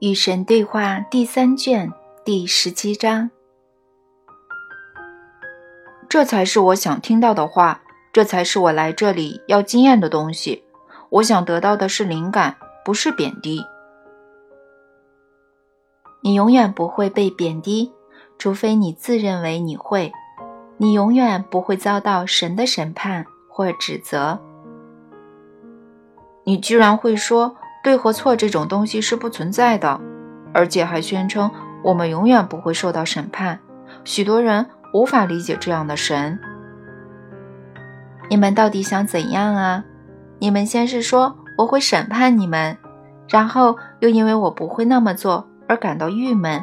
与神对话第三卷第十七章。这才是我想听到的话，这才是我来这里要经验的东西。我想得到的是灵感，不是贬低。你永远不会被贬低，除非你自认为你会。你永远不会遭到神的审判或指责。你居然会说对和错这种东西是不存在的，而且还宣称我们永远不会受到审判。许多人无法理解这样的神。你们到底想怎样啊？你们先是说我会审判你们，然后又因为我不会那么做而感到郁闷。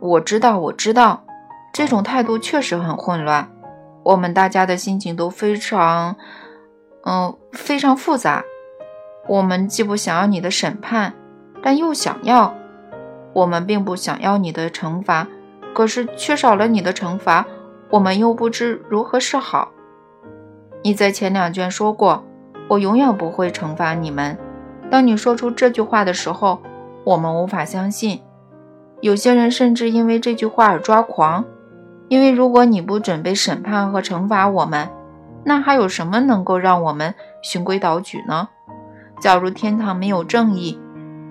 我知道，我知道，这种态度确实很混乱。我们大家的心情都非常……嗯，非常复杂。我们既不想要你的审判，但又想要。我们并不想要你的惩罚，可是缺少了你的惩罚，我们又不知如何是好。你在前两卷说过，我永远不会惩罚你们。当你说出这句话的时候，我们无法相信。有些人甚至因为这句话而抓狂，因为如果你不准备审判和惩罚我们。那还有什么能够让我们循规蹈矩呢？假如天堂没有正义，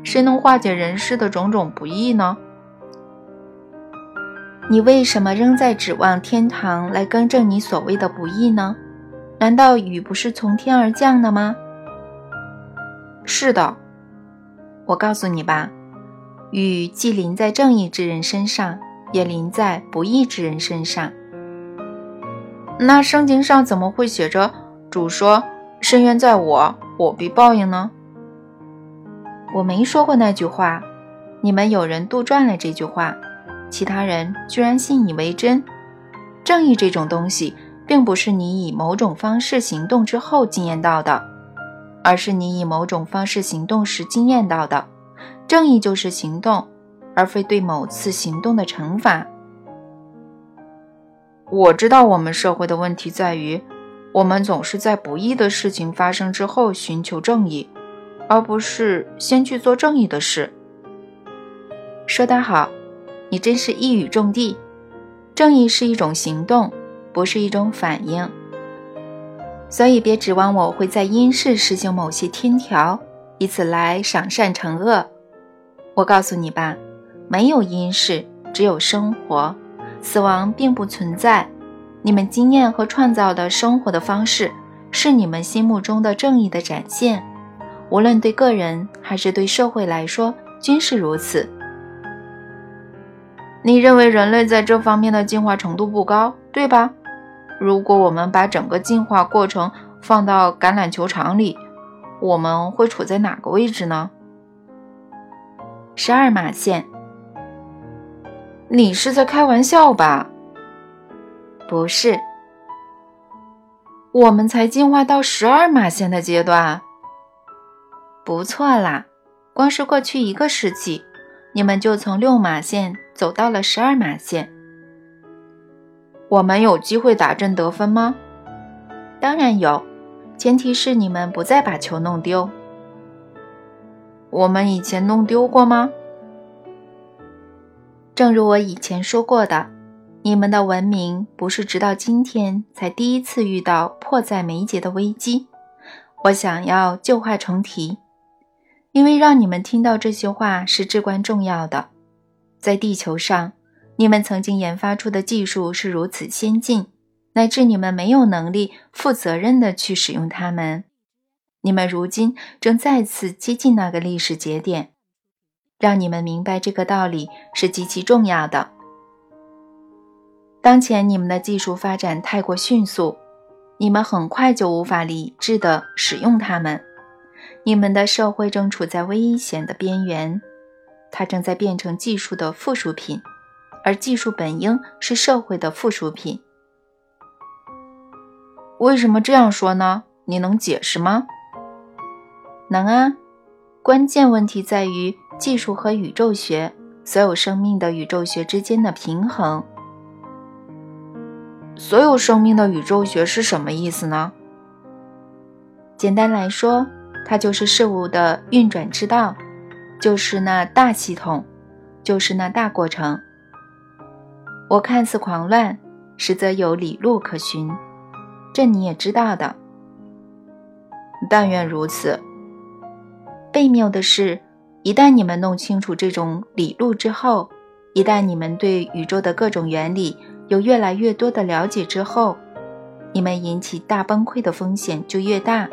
谁能化解人世的种种不义呢？你为什么仍在指望天堂来更正你所谓的不义呢？难道雨不是从天而降的吗？是的，我告诉你吧，雨既淋在正义之人身上，也淋在不义之人身上。那圣经上怎么会写着主说深渊在我，我必报应呢？我没说过那句话，你们有人杜撰了这句话，其他人居然信以为真。正义这种东西，并不是你以某种方式行动之后经验到的，而是你以某种方式行动时经验到的。正义就是行动，而非对某次行动的惩罚。我知道我们社会的问题在于，我们总是在不义的事情发生之后寻求正义，而不是先去做正义的事。说得好，你真是一语中的。正义是一种行动，不是一种反应。所以别指望我会在阴世实行某些天条，以此来赏善惩恶。我告诉你吧，没有阴世，只有生活。死亡并不存在，你们经验和创造的生活的方式是你们心目中的正义的展现，无论对个人还是对社会来说均是如此。你认为人类在这方面的进化程度不高，对吧？如果我们把整个进化过程放到橄榄球场里，我们会处在哪个位置呢？十二码线。你是在开玩笑吧？不是，我们才进化到十二码线的阶段，不错啦！光是过去一个世纪，你们就从六码线走到了十二码线。我们有机会打阵得分吗？当然有，前提是你们不再把球弄丢。我们以前弄丢过吗？正如我以前说过的，你们的文明不是直到今天才第一次遇到迫在眉睫的危机。我想要旧话重提，因为让你们听到这些话是至关重要的。在地球上，你们曾经研发出的技术是如此先进，乃至你们没有能力负责任地去使用它们。你们如今正再次接近那个历史节点。让你们明白这个道理是极其重要的。当前你们的技术发展太过迅速，你们很快就无法理智地使用它们。你们的社会正处在危险的边缘，它正在变成技术的附属品，而技术本应是社会的附属品。为什么这样说呢？你能解释吗？能啊。关键问题在于技术和宇宙学，所有生命的宇宙学之间的平衡。所有生命的宇宙学是什么意思呢？简单来说，它就是事物的运转之道。就是那大系统，就是那大过程。我看似狂乱，实则有理路可循，这你也知道的。但愿如此。悖谬的是，一旦你们弄清楚这种理路之后，一旦你们对宇宙的各种原理有越来越多的了解之后，你们引起大崩溃的风险就越大。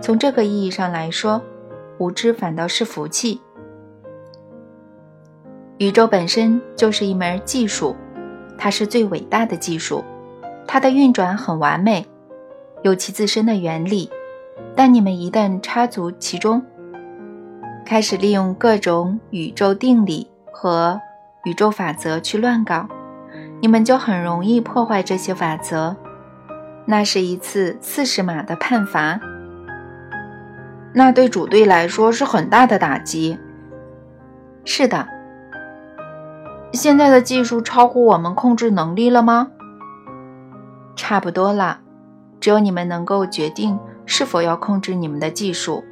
从这个意义上来说，无知反倒是福气。宇宙本身就是一门技术，它是最伟大的技术，它的运转很完美，有其自身的原理。但你们一旦插足其中，开始利用各种宇宙定理和宇宙法则去乱搞，你们就很容易破坏这些法则。那是一次四十码的判罚，那对主队来说是很大的打击。是的。现在的技术超乎我们控制能力了吗？差不多了。只有你们能够决定是否要控制你们的技术，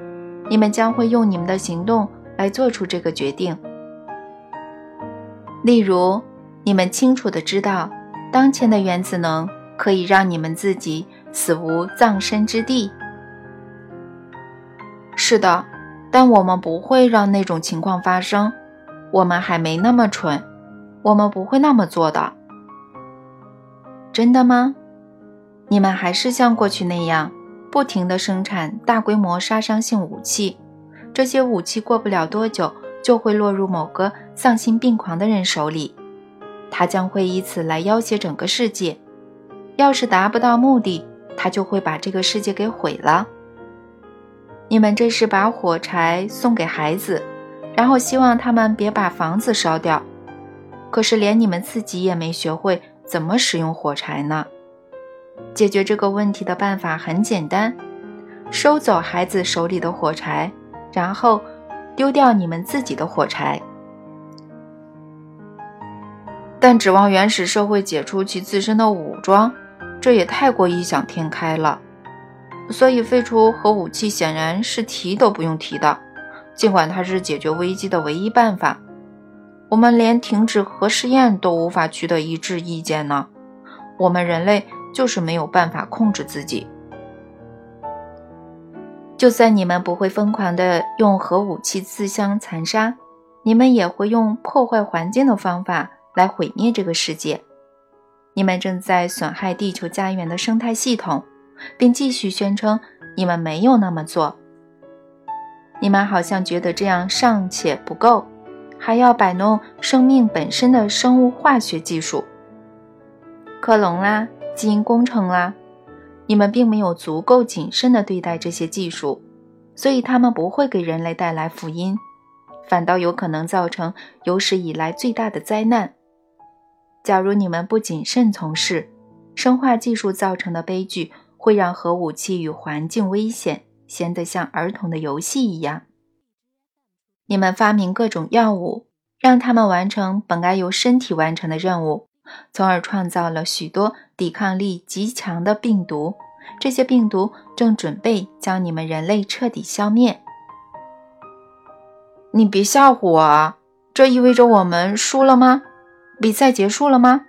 你们将会用你们的行动来做出这个决定。例如，你们清楚的知道，当前的原子能可以让你们自己死无葬身之地。是的，但我们不会让那种情况发生。我们还没那么蠢。我们不会那么做的，真的吗？你们还是像过去那样，不停地生产大规模杀伤性武器。这些武器过不了多久就会落入某个丧心病狂的人手里，他将会以此来要挟整个世界。要是达不到目的，他就会把这个世界给毁了。你们这是把火柴送给孩子，然后希望他们别把房子烧掉。可是连你们自己也没学会怎么使用火柴呢？解决这个问题的办法很简单：收走孩子手里的火柴，然后丢掉你们自己的火柴。但指望原始社会解除其自身的武装，这也太过异想天开了。所以废除核武器显然是提都不用提的，尽管它是解决危机的唯一办法。我们连停止核试验都无法取得一致意见呢。我们人类就是没有办法控制自己。就算你们不会疯狂地用核武器自相残杀，你们也会用破坏环境的方法来毁灭这个世界。你们正在损害地球家园的生态系统，并继续宣称你们没有那么做。你们好像觉得这样尚且不够。还要摆弄生命本身的生物化学技术，克隆啦，基因工程啦，你们并没有足够谨慎地对待这些技术，所以他们不会给人类带来福音，反倒有可能造成有史以来最大的灾难。假如你们不谨慎从事，生化技术造成的悲剧会让核武器与环境危险显得像儿童的游戏一样。你们发明各种药物，让他们完成本该由身体完成的任务，从而创造了许多抵抗力极强的病毒。这些病毒正准备将你们人类彻底消灭。你别吓唬我啊！这意味着我们输了吗？比赛结束了吗？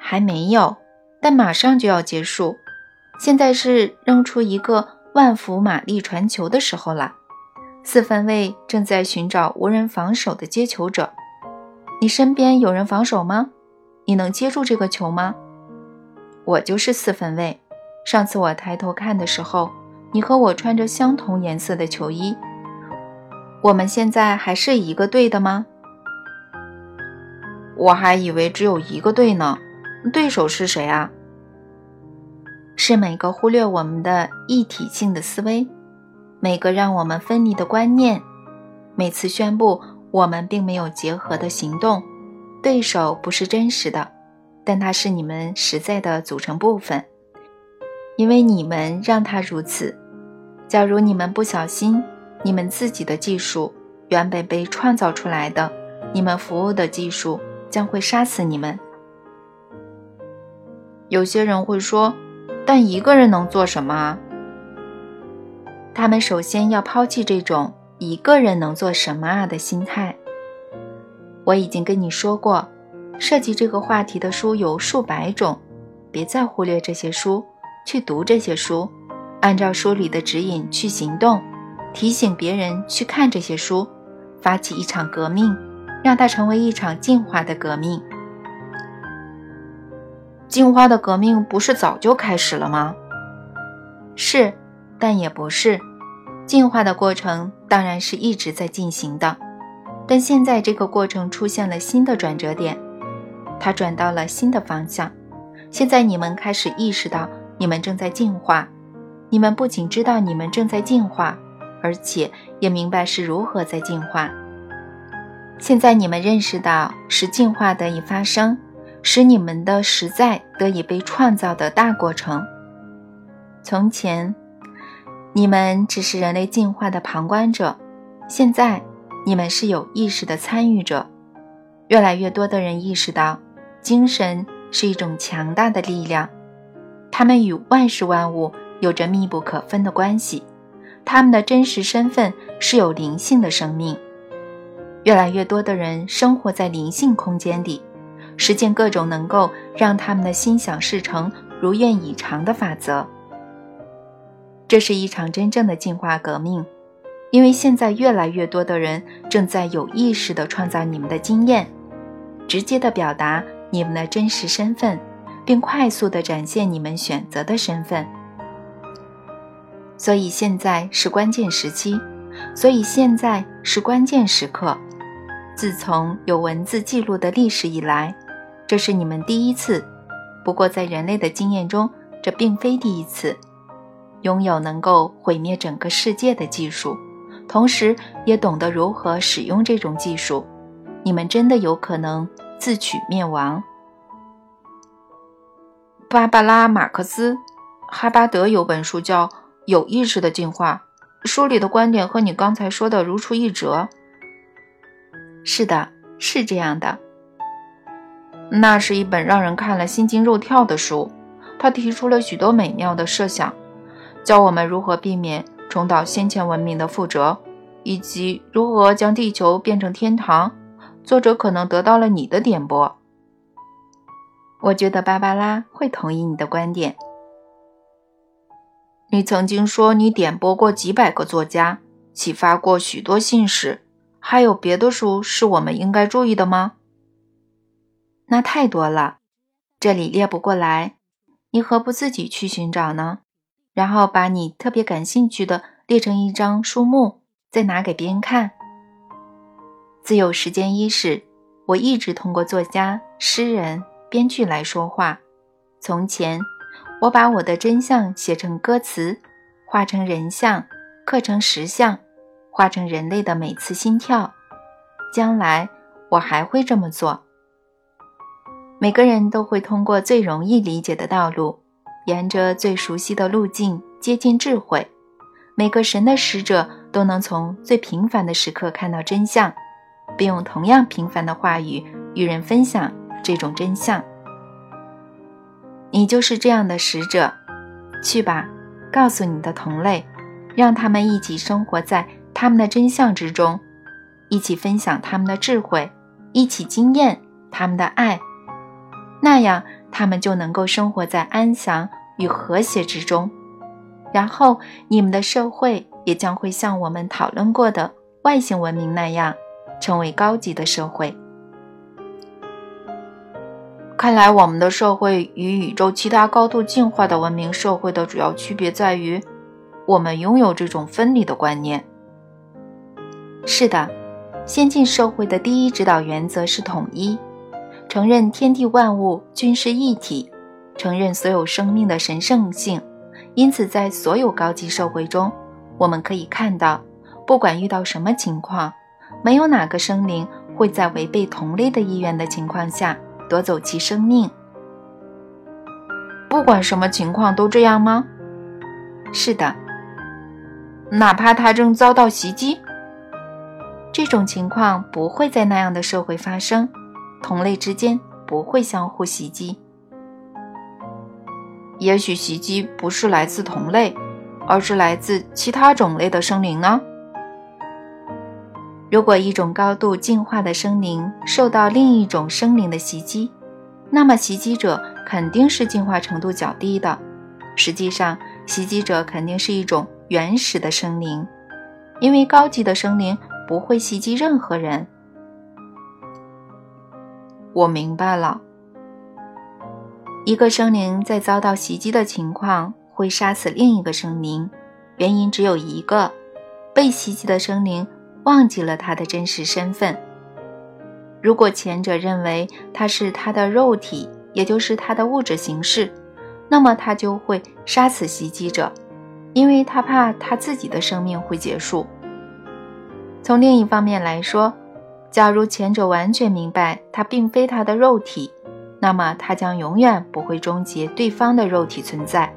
还没有，但马上就要结束。现在是扔出一个万伏马力传球的时候了。四分卫正在寻找无人防守的接球者。你身边有人防守吗？你能接住这个球吗？我就是四分卫。上次我抬头看的时候，你和我穿着相同颜色的球衣。我们现在还是一个队的吗？我还以为只有一个队呢。对手是谁啊？是每个忽略我们的一体性的思维。每个让我们分离的观念，每次宣布我们并没有结合的行动，对手不是真实的，但它是你们实在的组成部分，因为你们让它如此。假如你们不小心，你们自己的技术原本被创造出来的，你们服务的技术将会杀死你们。有些人会说，但一个人能做什么啊？他们首先要抛弃这种一个人能做什么啊的心态。我已经跟你说过，涉及这个话题的书有数百种，别再忽略这些书，去读这些书，按照书里的指引去行动，提醒别人去看这些书，发起一场革命，让它成为一场进化的革命。进化的革命不是早就开始了吗？是，但也不是。进化的过程当然是一直在进行的，但现在这个过程出现了新的转折点，它转到了新的方向。现在你们开始意识到，你们正在进化。你们不仅知道你们正在进化，而且也明白是如何在进化。现在你们认识到，是进化得以发生，使你们的实在得以被创造的大过程。从前。你们只是人类进化的旁观者，现在你们是有意识的参与者。越来越多的人意识到，精神是一种强大的力量，他们与万事万物有着密不可分的关系，他们的真实身份是有灵性的生命。越来越多的人生活在灵性空间里，实践各种能够让他们的心想事成、如愿以偿的法则。这是一场真正的进化革命，因为现在越来越多的人正在有意识地创造你们的经验，直接地表达你们的真实身份，并快速地展现你们选择的身份。所以现在是关键时期，所以现在是关键时刻。自从有文字记录的历史以来，这是你们第一次。不过在人类的经验中，这并非第一次。拥有能够毁灭整个世界的技术，同时也懂得如何使用这种技术，你们真的有可能自取灭亡。芭芭拉·马克思·哈巴德有本书叫《有意识的进化》，书里的观点和你刚才说的如出一辙。是的，是这样的。那是一本让人看了心惊肉跳的书，他提出了许多美妙的设想。教我们如何避免重蹈先前文明的覆辙，以及如何将地球变成天堂。作者可能得到了你的点拨。我觉得芭芭拉会同意你的观点。你曾经说你点拨过几百个作家，启发过许多信使，还有别的书是我们应该注意的吗？那太多了，这里列不过来。你何不自己去寻找呢？然后把你特别感兴趣的列成一张书目，再拿给别人看。自有时间伊始，我一直通过作家、诗人、编剧来说话。从前，我把我的真相写成歌词，画成人像，刻成石像，画成人类的每次心跳。将来，我还会这么做。每个人都会通过最容易理解的道路。沿着最熟悉的路径接近智慧，每个神的使者都能从最平凡的时刻看到真相，并用同样平凡的话语与人分享这种真相。你就是这样的使者，去吧，告诉你的同类，让他们一起生活在他们的真相之中，一起分享他们的智慧，一起经验他们的爱，那样他们就能够生活在安详。与和谐之中，然后你们的社会也将会像我们讨论过的外星文明那样，成为高级的社会。看来，我们的社会与宇宙其他高度进化的文明社会的主要区别在于，我们拥有这种分离的观念。是的，先进社会的第一指导原则是统一，承认天地万物均是一体。承认所有生命的神圣性，因此在所有高级社会中，我们可以看到，不管遇到什么情况，没有哪个生灵会在违背同类的意愿的情况下夺走其生命。不管什么情况都这样吗？是的，哪怕他正遭到袭击，这种情况不会在那样的社会发生，同类之间不会相互袭击。也许袭击不是来自同类，而是来自其他种类的生灵呢？如果一种高度进化的生灵受到另一种生灵的袭击，那么袭击者肯定是进化程度较低的。实际上，袭击者肯定是一种原始的生灵，因为高级的生灵不会袭击任何人。我明白了。一个生灵在遭到袭击的情况会杀死另一个生灵，原因只有一个：被袭击的生灵忘记了他的真实身份。如果前者认为他是他的肉体，也就是他的物质形式，那么他就会杀死袭击者，因为他怕他自己的生命会结束。从另一方面来说，假如前者完全明白他并非他的肉体，那么他将永远不会终结对方的肉体存在，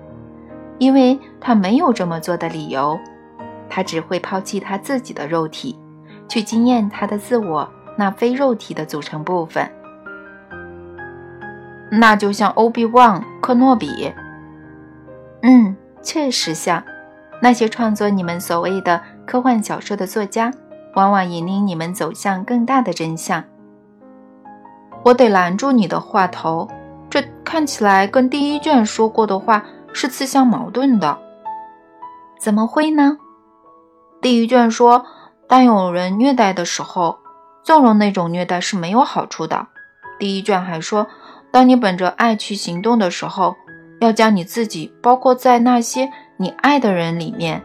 因为他没有这么做的理由。他只会抛弃他自己的肉体，去经验他的自我那非肉体的组成部分。那就像欧比旺·克诺比。嗯，确实像那些创作你们所谓的科幻小说的作家。往往引领你们走向更大的真相。我得拦住你的话头，这看起来跟第一卷说过的话是自相矛盾的。怎么会呢？第一卷说，当有人虐待的时候，纵容那种虐待是没有好处的。第一卷还说，当你本着爱去行动的时候，要将你自己包括在那些你爱的人里面。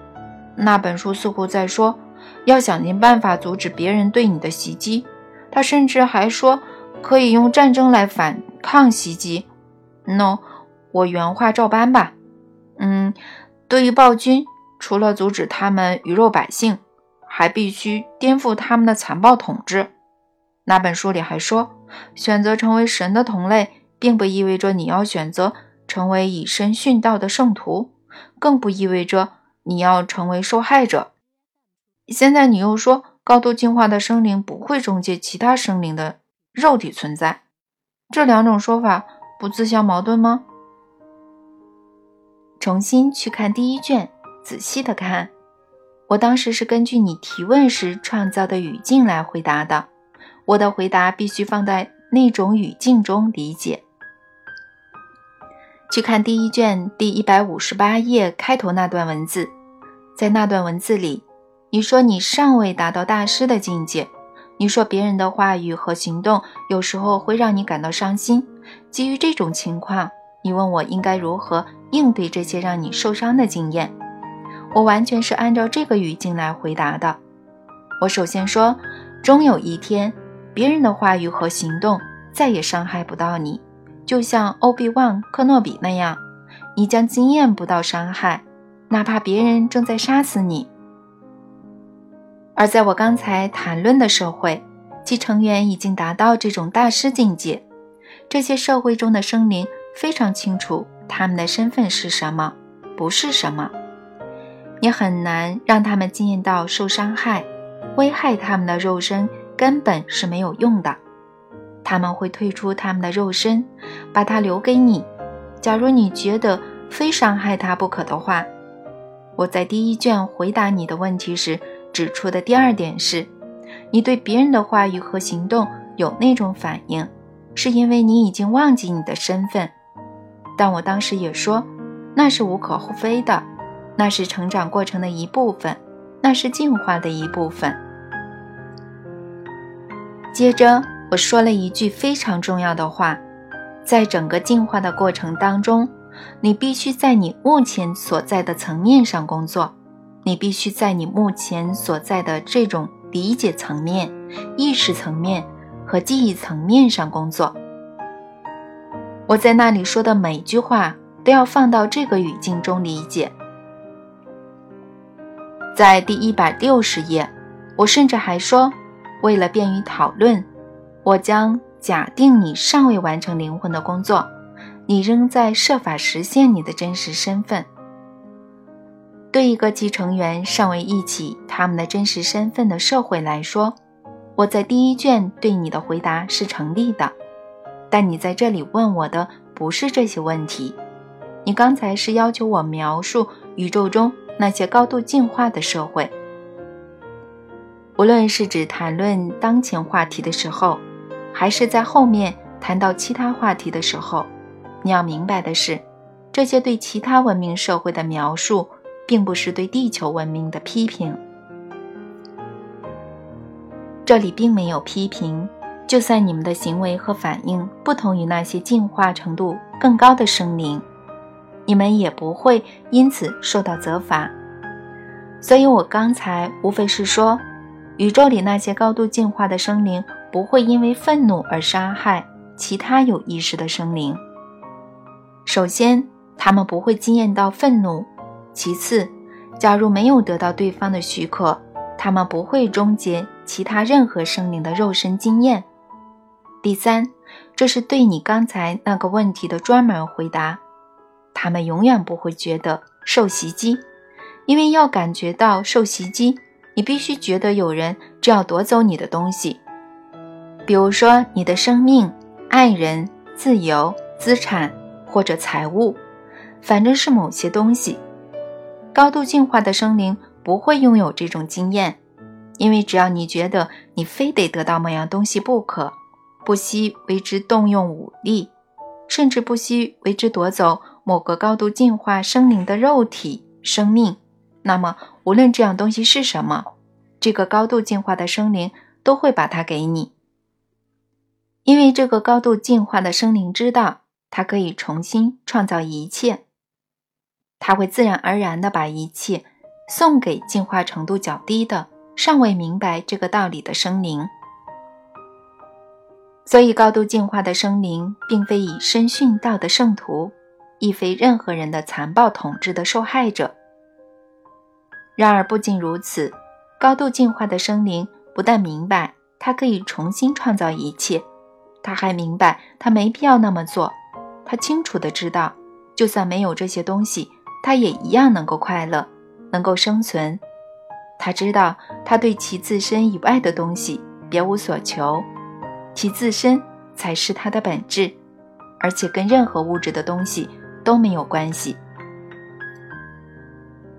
那本书似乎在说。要想尽办法阻止别人对你的袭击，他甚至还说可以用战争来反抗袭击。No，我原话照搬吧。嗯，对于暴君，除了阻止他们鱼肉百姓，还必须颠覆他们的残暴统治。那本书里还说，选择成为神的同类，并不意味着你要选择成为以身殉道的圣徒，更不意味着你要成为受害者。现在你又说高度进化的生灵不会终结其他生灵的肉体存在，这两种说法不自相矛盾吗？重新去看第一卷，仔细的看。我当时是根据你提问时创造的语境来回答的，我的回答必须放在那种语境中理解。去看第一卷第一百五十八页开头那段文字，在那段文字里。你说你尚未达到大师的境界，你说别人的话语和行动有时候会让你感到伤心。基于这种情况，你问我应该如何应对这些让你受伤的经验，我完全是按照这个语境来回答的。我首先说，终有一天，别人的话语和行动再也伤害不到你，就像欧比旺·克诺比那样，你将经验不到伤害，哪怕别人正在杀死你。而在我刚才谈论的社会，其成员已经达到这种大师境界。这些社会中的生灵非常清楚他们的身份是什么，不是什么。你很难让他们经验到受伤害，危害他们的肉身根本是没有用的。他们会退出他们的肉身，把它留给你。假如你觉得非伤害他不可的话，我在第一卷回答你的问题时。指出的第二点是，你对别人的话语和行动有那种反应，是因为你已经忘记你的身份。但我当时也说，那是无可厚非的，那是成长过程的一部分，那是进化的一部分。接着我说了一句非常重要的话，在整个进化的过程当中，你必须在你目前所在的层面上工作。你必须在你目前所在的这种理解层面、意识层面和记忆层面上工作。我在那里说的每句话都要放到这个语境中理解。在第一百六十页，我甚至还说，为了便于讨论，我将假定你尚未完成灵魂的工作，你仍在设法实现你的真实身份。对一个继承员尚未忆起他们的真实身份的社会来说，我在第一卷对你的回答是成立的。但你在这里问我的不是这些问题。你刚才是要求我描述宇宙中那些高度进化的社会。无论是指谈论当前话题的时候，还是在后面谈到其他话题的时候，你要明白的是，这些对其他文明社会的描述，并不是对地球文明的批评。这里并没有批评，就算你们的行为和反应不同于那些进化程度更高的生灵，你们也不会因此受到责罚。所以我刚才无非是说，宇宙里那些高度进化的生灵不会因为愤怒而杀害其他有意识的生灵。首先，他们不会惊艳到愤怒；其次，假如没有得到对方的许可，他们不会终结。其他任何生灵的肉身经验。第三，这是对你刚才那个问题的专门回答。他们永远不会觉得受袭击，因为要感觉到受袭击，你必须觉得有人就要夺走你的东西，比如说你的生命、爱人、自由、资产或者财物，反正是某些东西。高度进化的生灵不会拥有这种经验。因为只要你觉得你非得得到某样东西不可，不惜为之动用武力，甚至不惜为之夺走某个高度进化生灵的肉体生命，那么无论这样东西是什么，这个高度进化的生灵都会把它给你。因为这个高度进化的生灵知道，它可以重新创造一切，他会自然而然地把一切送给进化程度较低的。尚未明白这个道理的生灵，所以高度进化的生灵并非以身殉道的圣徒，亦非任何人的残暴统治的受害者。然而，不仅如此，高度进化的生灵不但明白他可以重新创造一切，他还明白他没必要那么做。他清楚的知道，就算没有这些东西，他也一样能够快乐，能够生存。他知道，他对其自身以外的东西别无所求，其自身才是他的本质，而且跟任何物质的东西都没有关系。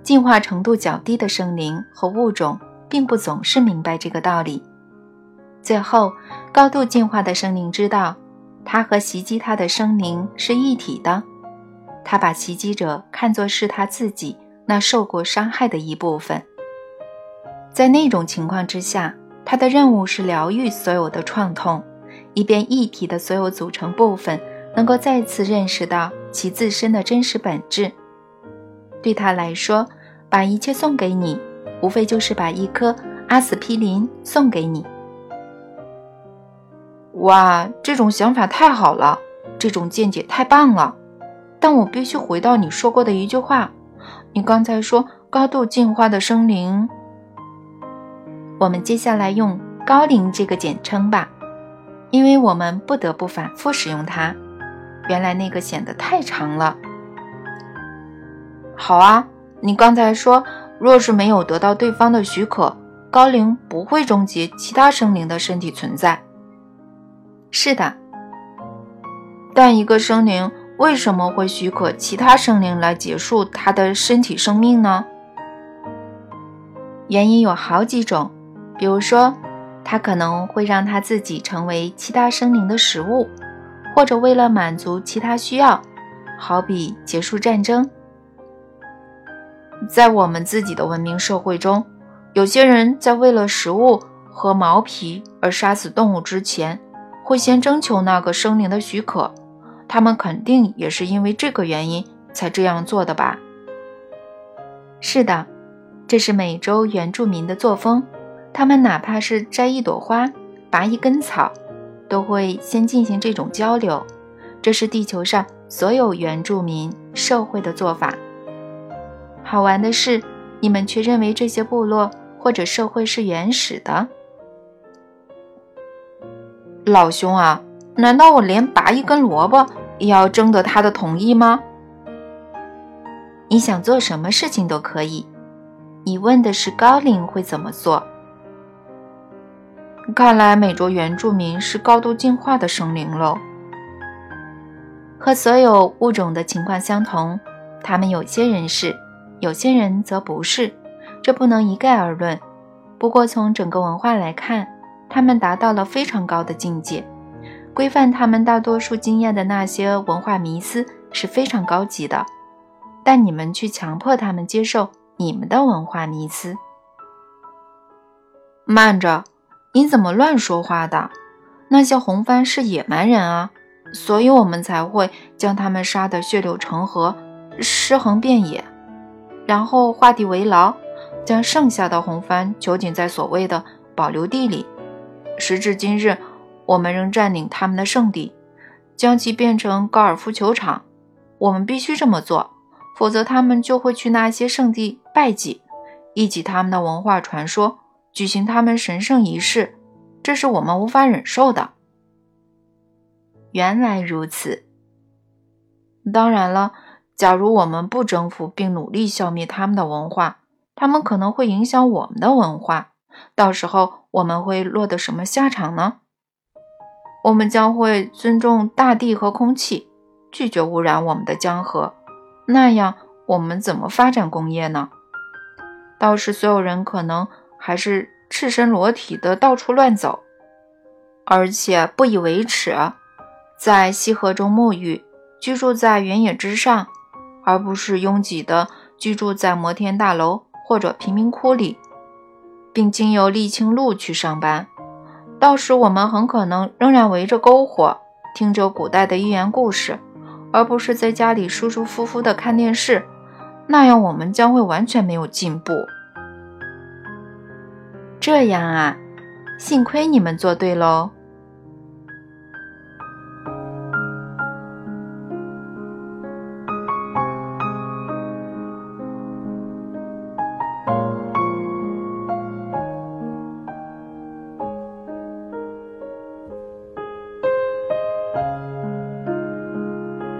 进化程度较低的生灵和物种并不总是明白这个道理。最后，高度进化的生灵知道，他和袭击他的生灵是一体的，他把袭击者看作是他自己那受过伤害的一部分。在那种情况之下，他的任务是疗愈所有的创痛，以便一体的所有组成部分能够再次认识到其自身的真实本质。对他来说，把一切送给你，无非就是把一颗阿司匹林送给你。哇，这种想法太好了，这种见解太棒了。但我必须回到你说过的一句话，你刚才说高度进化的生灵。我们接下来用“高龄”这个简称吧，因为我们不得不反复使用它。原来那个显得太长了。好啊，你刚才说，若是没有得到对方的许可，高龄不会终结其他生灵的身体存在。是的，但一个生灵为什么会许可其他生灵来结束他的身体生命呢？原因有好几种。比如说，他可能会让他自己成为其他生灵的食物，或者为了满足其他需要，好比结束战争。在我们自己的文明社会中，有些人在为了食物和毛皮而杀死动物之前，会先征求那个生灵的许可。他们肯定也是因为这个原因才这样做的吧？是的，这是美洲原住民的作风。他们哪怕是摘一朵花、拔一根草，都会先进行这种交流。这是地球上所有原住民社会的做法。好玩的是，你们却认为这些部落或者社会是原始的。老兄啊，难道我连拔一根萝卜也要征得他的同意吗？你想做什么事情都可以。你问的是高龄会怎么做？看来美洲原住民是高度进化的生灵喽。和所有物种的情况相同，他们有些人是，有些人则不是，这不能一概而论。不过从整个文化来看，他们达到了非常高的境界。规范他们大多数经验的那些文化迷思是非常高级的，但你们去强迫他们接受你们的文化迷思。慢着，你怎么乱说话的？那些红番是野蛮人啊，所以我们才会将他们杀得血流成河，尸横遍野，然后画地为牢，将剩下的红番囚禁在所谓的保留地里。时至今日。我们仍占领他们的圣地，将其变成高尔夫球场。我们必须这么做，否则他们就会去那些圣地拜祭，忆起他们的文化传说，举行他们神圣仪式。这是我们无法忍受的。原来如此。当然了，假如我们不征服并努力消灭他们的文化，他们可能会影响我们的文化。到时候我们会落得什么下场呢？我们将会尊重大地和空气，拒绝污染我们的江河。那样，我们怎么发展工业呢？到时，所有人可能还是赤身裸体的到处乱走，而且不以为耻，在溪河中沐浴，居住在原野之上，而不是拥挤的居住在摩天大楼或者贫民窟里，并经由沥青路去上班。到时我们很可能仍然围着篝火，听着古代的寓言故事，而不是在家里舒舒服服的看电视。那样我们将会完全没有进步。这样啊，幸亏你们做对喽。